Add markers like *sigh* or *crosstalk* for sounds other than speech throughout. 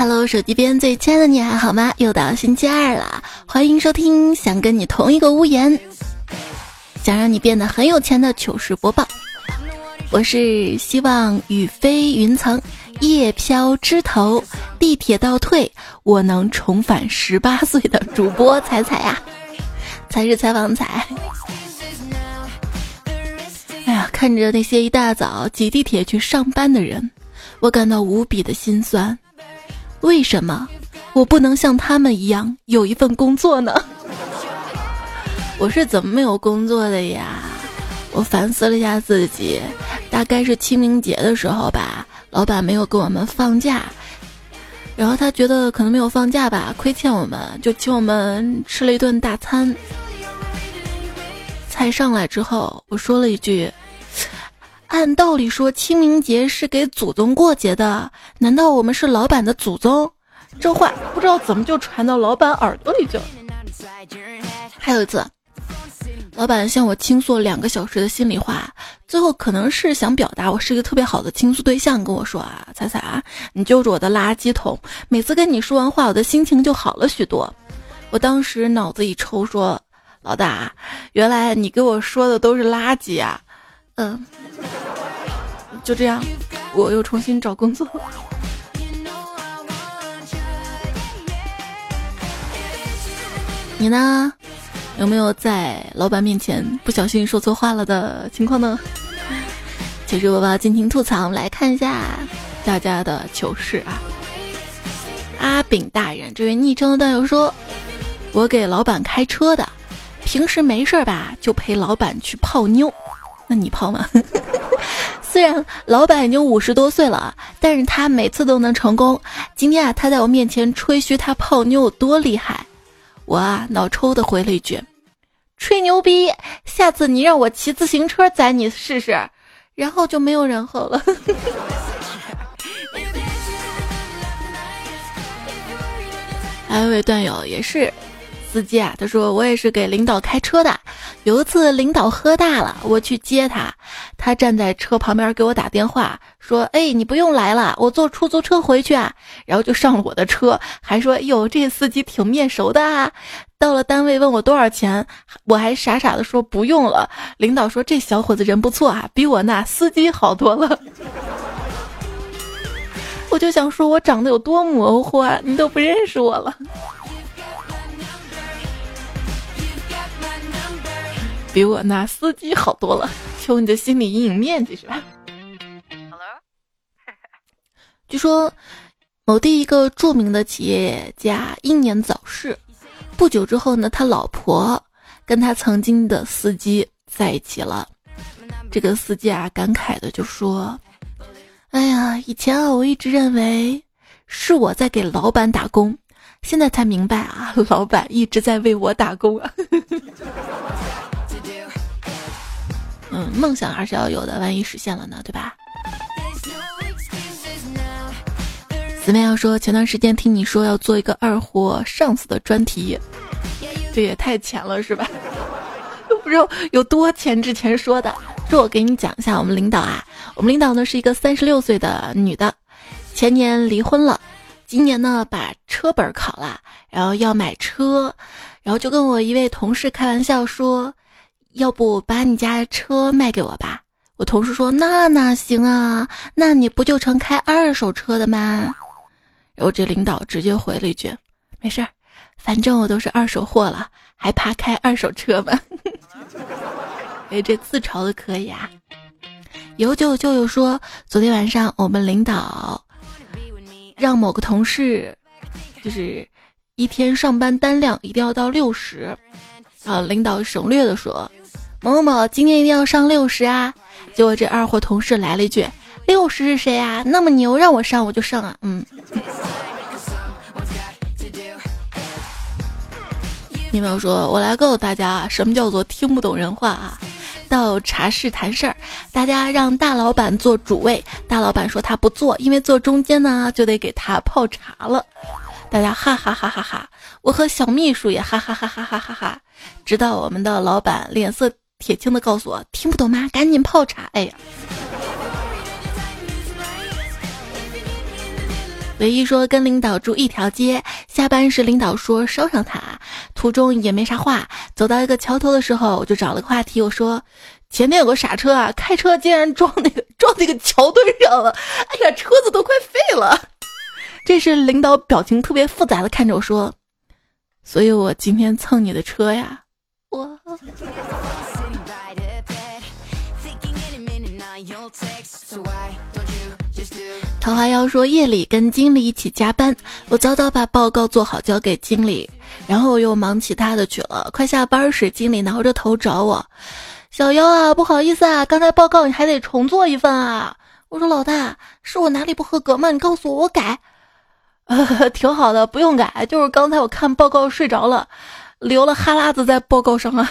Hello，手机边最亲爱的你还好吗？又到星期二了，欢迎收听想跟你同一个屋檐，想让你变得很有钱的糗事播报。我是希望雨飞云层，叶飘枝头，地铁倒退，我能重返十八岁的主播彩彩呀，才是采访彩。哎呀，看着那些一大早挤地铁去上班的人，我感到无比的心酸。为什么我不能像他们一样有一份工作呢？*laughs* 我是怎么没有工作的呀？我反思了一下自己，大概是清明节的时候吧，老板没有给我们放假，然后他觉得可能没有放假吧，亏欠我们，就请我们吃了一顿大餐。菜上来之后，我说了一句。按道理说，清明节是给祖宗过节的，难道我们是老板的祖宗？这话不知道怎么就传到老板耳朵里去了。还有一次，老板向我倾诉两个小时的心里话，最后可能是想表达我是一个特别好的倾诉对象，跟我说啊，彩彩啊，你就是我的垃圾桶，每次跟你说完话，我的心情就好了许多。我当时脑子一抽，说老大，原来你给我说的都是垃圾啊，嗯。*laughs* 就这样，我又重新找工作。*laughs* 你呢？有没有在老板面前不小心说错话了的情况呢？*laughs* 其实宝宝尽情吐槽，来看一下大家的糗事啊！阿炳大人，这位昵称的段友说：“我给老板开车的，平时没事吧就陪老板去泡妞，那你泡吗？” *laughs* 虽然老板已经五十多岁了，但是他每次都能成功。今天啊，他在我面前吹嘘他泡妞有多厉害，我啊脑抽的回了一句：“吹牛逼！下次你让我骑自行车载你试试。”然后就没有然后了。还有一位段友也是。司机啊，他说我也是给领导开车的。有一次领导喝大了，我去接他，他站在车旁边给我打电话说：“哎，你不用来了，我坐出租车回去啊。”然后就上了我的车，还说：“哟，这司机挺面熟的啊。”到了单位问我多少钱，我还傻傻的说不用了。领导说这小伙子人不错啊，比我那司机好多了。*laughs* 我就想说我长得有多模糊啊，你都不认识我了。比我那司机好多了，求你的心理阴影面积是吧？*laughs* 据说某地一个著名的企业家英年早逝，不久之后呢，他老婆跟他曾经的司机在一起了。这个司机啊，感慨的就说：“哎呀，以前啊，我一直认为是我在给老板打工，现在才明白啊，老板一直在为我打工啊。” *laughs* 嗯，梦想还是要有的，万一实现了呢，对吧？姊妹要说，前段时间听你说要做一个二货上司的专题，这也太浅了是吧？*laughs* 都不知道有多钱之前说的。说我给你讲一下，我们领导啊，我们领导呢是一个三十六岁的女的，前年离婚了，今年呢把车本考了，然后要买车，然后就跟我一位同事开玩笑说。要不把你家车卖给我吧？我同事说那哪行啊？那你不就成开二手车的吗？然后这领导直接回了一句：“没事儿，反正我都是二手货了，还怕开二手车吗？” *laughs* 哎，这自嘲的可以啊。有九舅舅说，昨天晚上我们领导让某个同事，就是一天上班单量一定要到六十，啊，领导省略的说。某某某今天一定要上六十啊！结果这二货同事来了一句：“六十是谁啊？那么牛，让我上我就上啊！”嗯。*laughs* 你们说，我来告诉大家什么叫做听不懂人话啊！到茶室谈事儿，大家让大老板坐主位，大老板说他不坐，因为坐中间呢就得给他泡茶了。大家哈哈哈哈哈！我和小秘书也哈哈哈哈哈哈哈！直到我们的老板脸色。铁青的告诉我，听不懂吗？赶紧泡茶！哎呀，唯一说跟领导住一条街，下班时领导说捎上他，途中也没啥话。走到一个桥头的时候，我就找了个话题，我说前面有个傻车啊，开车竟然撞那个撞那个桥墩上了，哎呀，车子都快废了。这时领导表情特别复杂的看着我说，所以我今天蹭你的车呀，我。桃花妖说夜里跟经理一起加班，我早早把报告做好交给经理，然后我又忙其他的去了。快下班时，经理挠着头找我：“小妖啊，不好意思啊，刚才报告你还得重做一份啊。”我说：“老大，是我哪里不合格吗？你告诉我，我改。” *laughs* 挺好的，不用改，就是刚才我看报告睡着了，流了哈喇子在报告上啊。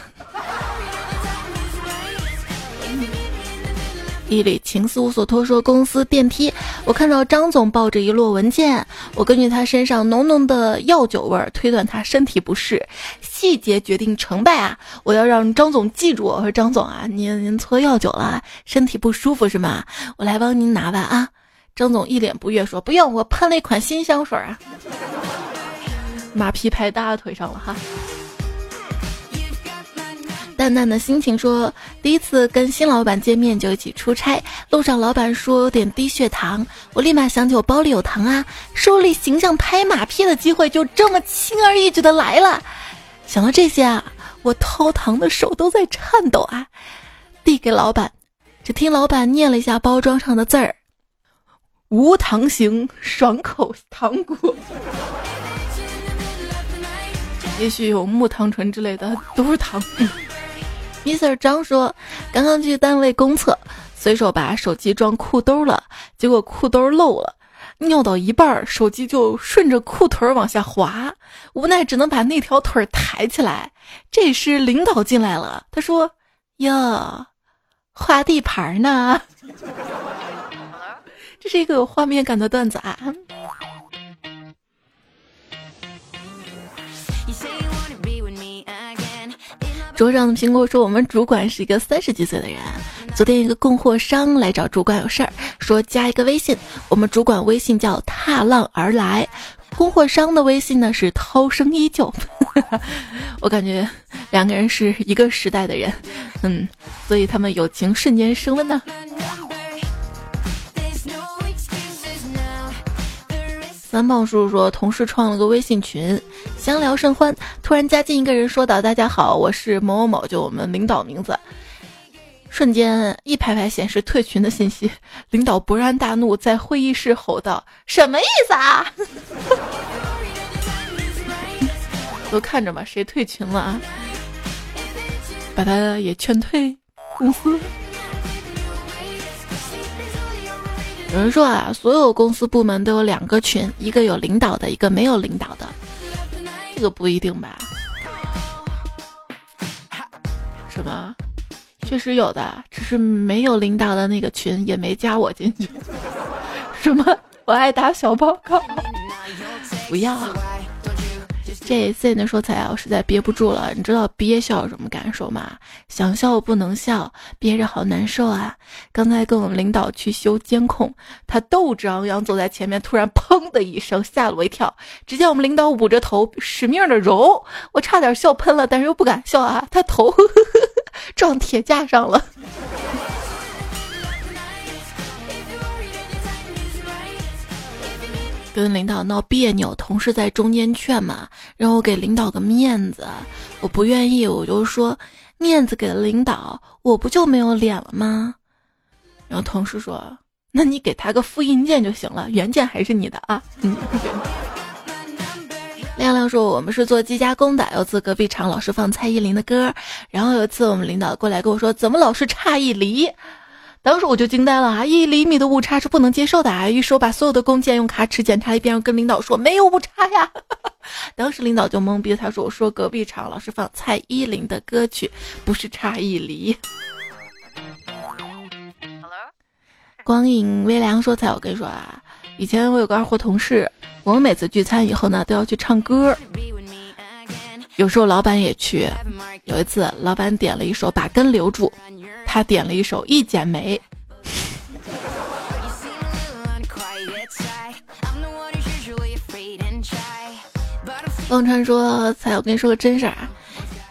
一缕情丝无所托说，公司电梯，我看到张总抱着一摞文件，我根据他身上浓浓的药酒味儿推断他身体不适，细节决定成败啊！我要让张总记住，我说张总啊，您您搓药酒了，身体不舒服是吗？我来帮您拿吧啊！张总一脸不悦说：“不用，我喷了一款新香水啊。*laughs* ”马屁拍大腿上了哈。淡淡的心情说：“第一次跟新老板见面就一起出差，路上老板说有点低血糖，我立马想起我包里有糖啊，树立形象拍马屁的机会就这么轻而易举的来了。想到这些啊，我掏糖的手都在颤抖啊。递给老板，只听老板念了一下包装上的字儿：无糖型爽口糖果。*laughs* 也许有木糖醇之类的，都是糖。” Mr. 张说：“刚刚去单位公厕，随手把手机装裤兜了，结果裤兜漏了，尿到一半，手机就顺着裤腿往下滑，无奈只能把那条腿抬起来。这时领导进来了，他说：‘哟，画地盘呢。’这是一个有画面感的段子啊。”桌上的苹果说：“我们主管是一个三十几岁的人。昨天一个供货商来找主管有事儿，说加一个微信。我们主管微信叫踏浪而来，供货商的微信呢是涛声依旧。*laughs* 我感觉两个人是一个时代的人，嗯，所以他们友情瞬间升温呢。”三胖叔叔说，同事创了个微信群，相聊甚欢。突然加进一个人，说道：“大家好，我是某某某，就我们领导名字。”瞬间一排排显示退群的信息。领导勃然大怒，在会议室吼道：“什么意思啊？” *laughs* 都看着吧，谁退群了啊？把他也劝退公司。有人说啊，所有公司部门都有两个群，一个有领导的，一个没有领导的。这个不一定吧？什么？确实有的，只是没有领导的那个群也没加我进去。什么？我爱打小报告？不要。这 C 的说彩啊，我实在憋不住了。你知道憋笑什么感受吗？想笑不能笑，憋着好难受啊！刚才跟我们领导去修监控，他斗志昂扬走在前面，突然砰的一声吓了我一跳。只见我们领导捂着头使命的揉，我差点笑喷了，但是又不敢笑啊，他头 *laughs* 撞铁架上了。跟领导闹别扭，同事在中间劝嘛，让我给领导个面子，我不愿意，我就说面子给了领导，我不就没有脸了吗？然后同事说，那你给他个复印件就行了，原件还是你的啊。嗯。亮亮说，我们是做机加工的，有次隔壁厂老是放蔡依林的歌，然后有一次我们领导过来跟我说，怎么老是差一厘？当时我就惊呆了啊！一厘米的误差是不能接受的啊！于是我把所有的弓箭用卡尺检查一遍，跟领导说没有误差呀。*laughs* 当时领导就懵逼，他说：“我说隔壁厂老是放蔡依林的歌曲，不是差一厘。”光影微凉说：“才我跟你说啊，以前我有个二货同事，我们每次聚餐以后呢，都要去唱歌。*laughs* 有时候老板也去。有一次，老板点了一首《把根留住》。”他点了一首《一剪梅》，忘川说：“才，我跟你说个真事儿啊。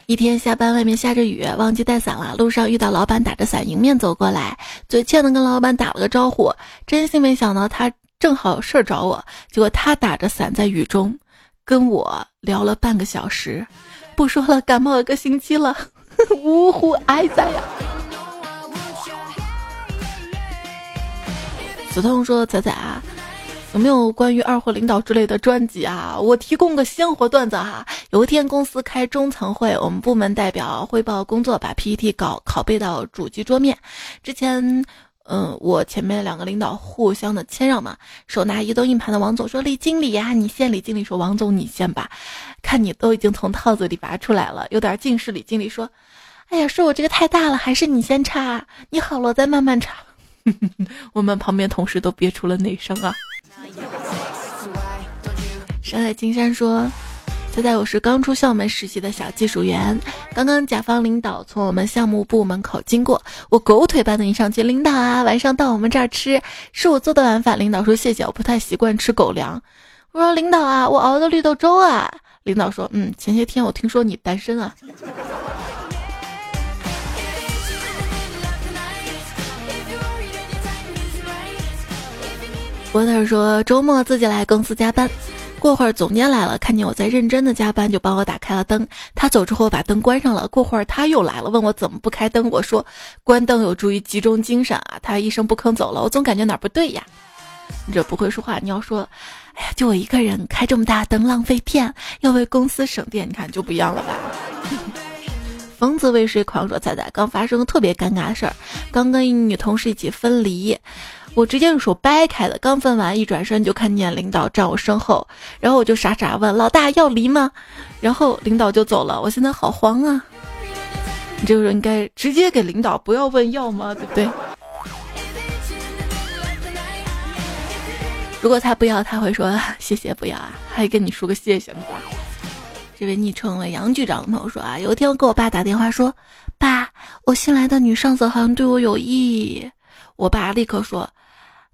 一天下班，外面下着雨，忘记带伞了。路上遇到老板打着伞迎面走过来，嘴欠的跟老板打了个招呼。真心没想到他正好有事儿找我，结果他打着伞在雨中跟我聊了半个小时。不说了，感冒一个星期了，*laughs* 呜呼哀哉呀！”子通说：“仔仔啊。”有没有关于二货领导之类的专辑啊？我提供个鲜活段子哈。有一天公司开中层会，我们部门代表汇报工作，把 PPT 稿拷贝到主机桌面。之前，嗯，我前面两个领导互相的谦让嘛。手拿移动硬盘的王总说：“李经理呀，你先。”李经理说：“王总你先吧，看你都已经从套子里拔出来了，有点近视。”李经理说：“哎呀，是我这个太大了，还是你先插？你好了再慢慢插。” *laughs* 我们旁边同事都憋出了内伤啊。*laughs* 山海青山说：“现在我是刚出校门实习的小技术员，刚刚甲方领导从我们项目部门口经过，我狗腿般的迎上去，领导啊，晚上到我们这儿吃，是我做的晚饭。领导说谢谢，我不太习惯吃狗粮。我说领导啊，我熬的绿豆粥啊。领导说，嗯，前些天我听说你单身啊。”波特说周末自己来公司加班。过会儿总监来了，看见我在认真的加班，就帮我打开了灯。他走之后把灯关上了。过会儿他又来了，问我怎么不开灯。我说关灯有助于集中精神啊。他一声不吭走了。我总感觉哪儿不对呀。你这不会说话，你要说，哎呀，就我一个人开这么大灯浪费电，要为公司省电，你看就不一样了吧。*laughs* 疯子为谁狂说彩彩刚发生特别尴尬的事儿，刚跟一女同事一起分离。我直接用手掰开的，刚分完，一转身就看见领导站我身后，然后我就傻傻问老大要离吗？然后领导就走了，我现在好慌啊！你这个人应该直接给领导，不要问要吗？对不对？如果他不要，他会说谢谢不要啊，还跟你说个谢谢呢。这位昵称为杨局长的朋友说啊，有一天我给我爸打电话说，爸，我新来的女上司好像对我有意。我爸立刻说。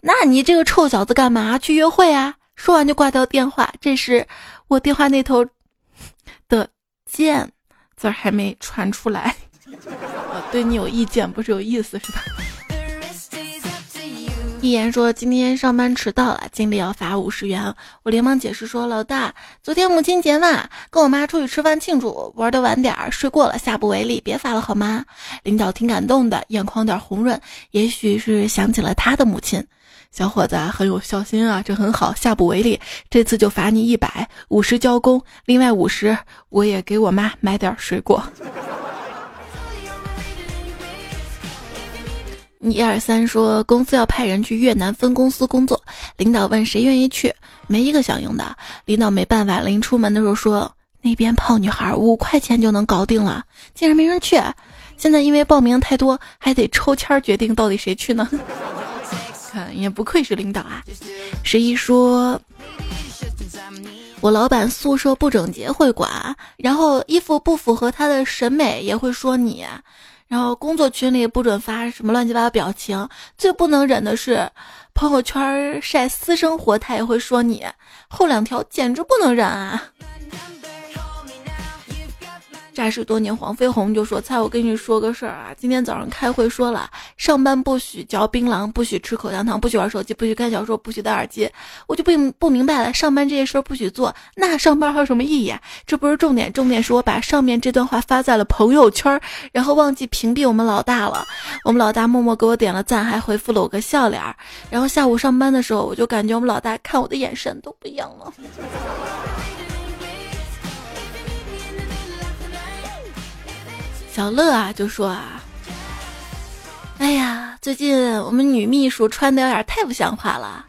那你这个臭小子干嘛去约会啊？说完就挂掉电话。这时，我电话那头的“贱”字还没传出来。我 *laughs* 对你有意见，不是有意思，是吧？一言说今天上班迟到了，经理要罚五十元。我连忙解释说：“老大，昨天母亲节嘛，跟我妈出去吃饭庆祝，玩的晚点儿，睡过了，下不为例，别罚了好吗？”领导挺感动的，眼眶有点红润，也许是想起了他的母亲。小伙子很有孝心啊，这很好，下不为例。这次就罚你一百五十交工，另外五十我也给我妈买点水果。一二三说公司要派人去越南分公司工作，领导问谁愿意去，没一个响应的。领导没办法，临出门的时候说那边泡女孩五块钱就能搞定了，竟然没人去。现在因为报名太多，还得抽签决定到底谁去呢。也不愧是领导啊！十一说，我老板宿舍不整洁会管，然后衣服不符合他的审美也会说你，然后工作群里不准发什么乱七八糟表情，最不能忍的是朋友圈晒私生活，他也会说你，后两条简直不能忍啊！诈尸多年，黄飞鸿就说：“猜我跟你说个事儿啊，今天早上开会说了，上班不许嚼槟榔，不许吃口香糖，不许玩手机，不许看小说，不许戴耳机。我就不不明白了，上班这些事儿不许做，那上班还有什么意义啊？这不是重点，重点是我把上面这段话发在了朋友圈，然后忘记屏蔽我们老大了。我们老大默默给我点了赞，还回复了我个笑脸。然后下午上班的时候，我就感觉我们老大看我的眼神都不一样了。”小乐啊，就说啊，哎呀，最近我们女秘书穿的有点太不像话了。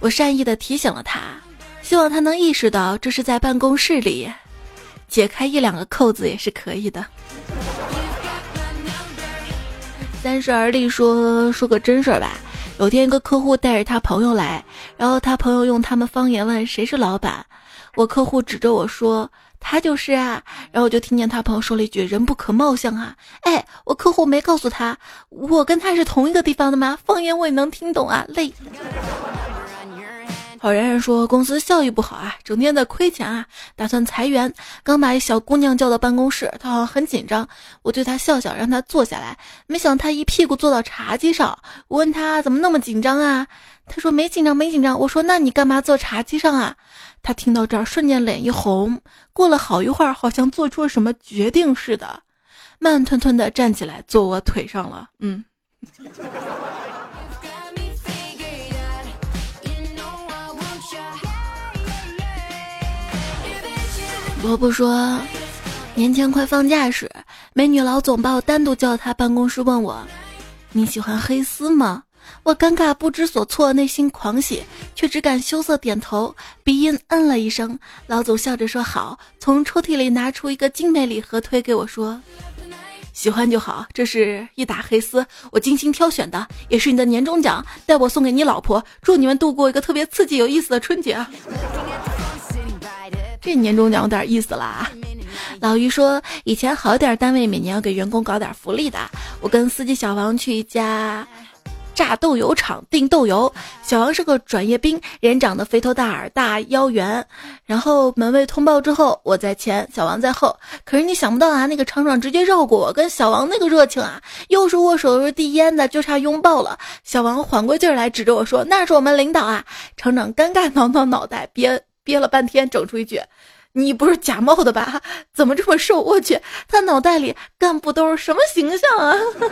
我善意的提醒了她，希望她能意识到这是在办公室里，解开一两个扣子也是可以的。三十而立说说个真事儿吧，有天一个客户带着他朋友来，然后他朋友用他们方言问谁是老板，我客户指着我说。他就是啊，然后我就听见他朋友说了一句“人不可貌相啊”，哎，我客户没告诉他，我跟他是同一个地方的吗？方言我也能听懂啊，累。好然然说公司效益不好啊，整天在亏钱啊，打算裁员。刚把一小姑娘叫到办公室，她好像很紧张。我对她笑笑，让她坐下来。没想到她一屁股坐到茶几上。我问她怎么那么紧张啊？她说没紧张，没紧张。我说那你干嘛坐茶几上啊？她听到这儿瞬间脸一红，过了好一会儿，好像做出了什么决定似的，慢吞吞的站起来坐我腿上了。嗯。萝卜说，年前快放假时，美女老总把我单独叫到他办公室，问我：“你喜欢黑丝吗？”我尴尬不知所措，内心狂喜，却只敢羞涩点头，鼻音嗯了一声。老总笑着说：“好。”从抽屉里拿出一个精美礼盒，推给我说：“喜欢就好，这是一打黑丝，我精心挑选的，也是你的年终奖，代我送给你老婆，祝你们度过一个特别刺激有意思的春节。”这年终奖有点意思啦。老于说，以前好点单位每年要给员工搞点福利的。我跟司机小王去一家榨豆油厂订豆油，小王是个转业兵，人长得肥头大耳、大腰圆。然后门卫通报之后，我在前，小王在后。可是你想不到啊，那个厂长直接绕过我，跟小王那个热情啊，又是握手又是递烟的，就差拥抱了。小王缓过劲儿来，指着我说：“那是我们领导啊。”厂长尴尬挠挠脑袋，边。憋了半天，整出一句：“你不是假冒的吧？怎么这么瘦？我去，他脑袋里干部都是什么形象啊？” *laughs*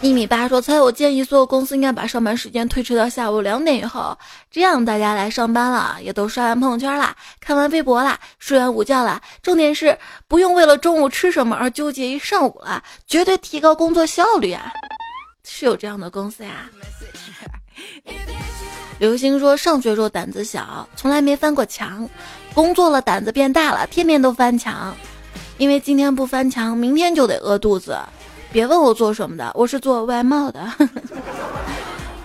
一米八说：“猜我建议所有公司应该把上班时间推迟到下午两点以后，这样大家来上班了，也都刷完朋友圈了，看完微博啦，睡完午觉啦。重点是不用为了中午吃什么而纠结一上午了，绝对提高工作效率啊！是有这样的公司呀。” *laughs* 刘星说：“上学时候胆子小，从来没翻过墙，工作了胆子变大了，天天都翻墙。因为今天不翻墙，明天就得饿肚子。别问我做什么的，我是做外贸的。*laughs* ”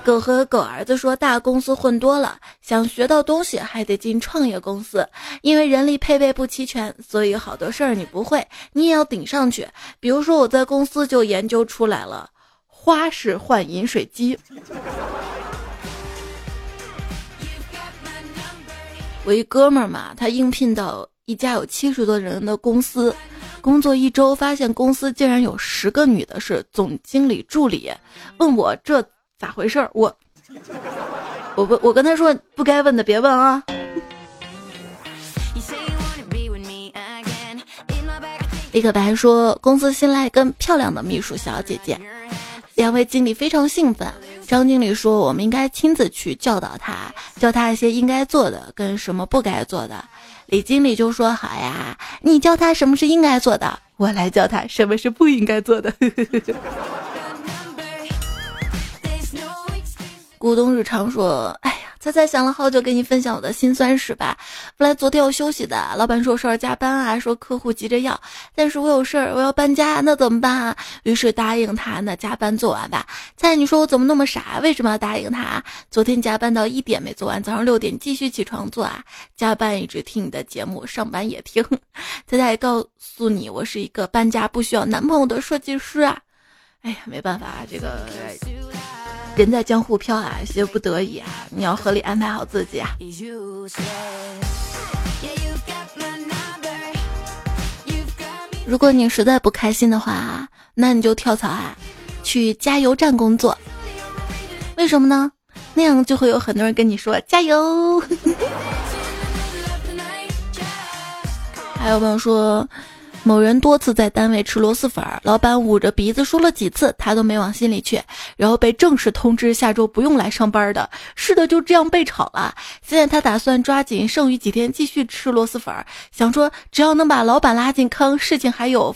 狗和狗儿子说：“大公司混多了，想学到东西还得进创业公司，因为人力配备不齐全，所以好多事儿你不会，你也要顶上去。比如说我在公司就研究出来了花式换饮水机。”我一哥们儿嘛，他应聘到一家有七十多人的公司，工作一周，发现公司竟然有十个女的是总经理助理，问我这咋回事儿？我，我，我跟他说不该问的别问啊。李可白说，公司新来一个漂亮的秘书小姐姐，两位经理非常兴奋。张经理说：“我们应该亲自去教导他，教他一些应该做的跟什么不该做的。”李经理就说：“好呀，你教他什么是应该做的，我来教他什么是不应该做的。*laughs* ”股东日常说：“哎。”猜猜想了好久，跟你分享我的心酸史吧。本来昨天要休息的，老板说我要加班啊，说客户急着要，但是我有事儿，我要搬家，那怎么办啊？于是答应他，那加班做完吧。猜你说我怎么那么傻？为什么要答应他？昨天加班到一点没做完，早上六点继续起床做啊。加班一直听你的节目，上班也听。*laughs* 猜猜告诉你，我是一个搬家不需要男朋友的设计师啊。哎呀，没办法，这个。人在江湖飘啊，些不得已啊，你要合理安排好自己啊。如果你实在不开心的话，那你就跳槽啊，去加油站工作。为什么呢？那样就会有很多人跟你说加油。*laughs* 还有朋友说。某人多次在单位吃螺蛳粉，老板捂着鼻子说了几次，他都没往心里去，然后被正式通知下周不用来上班的。是的，就这样被炒了。现在他打算抓紧剩余几天继续吃螺蛳粉，想说只要能把老板拉进坑，事情还有，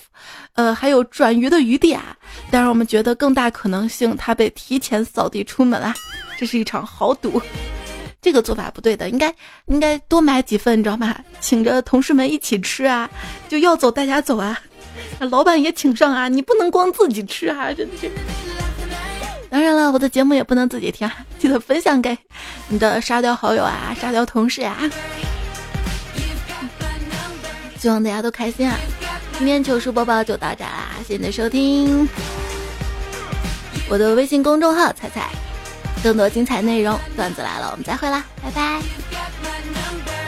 呃，还有转移的余地啊。但是我们觉得更大可能性，他被提前扫地出门了。这是一场豪赌。这个做法不对的，应该应该多买几份，你知道吗？*laughs* 请着同事们一起吃啊，就要走大家走啊，老板也请上啊，你不能光自己吃啊，真的是。当然了，我的节目也不能自己听，记得分享给你的沙雕好友啊，沙雕同事啊。希望大家都开心啊！今天糗事播报就到这啦，谢谢你的收听。我的微信公众号“彩彩”，更多精彩内容，段子来了，我们再会啦，拜拜。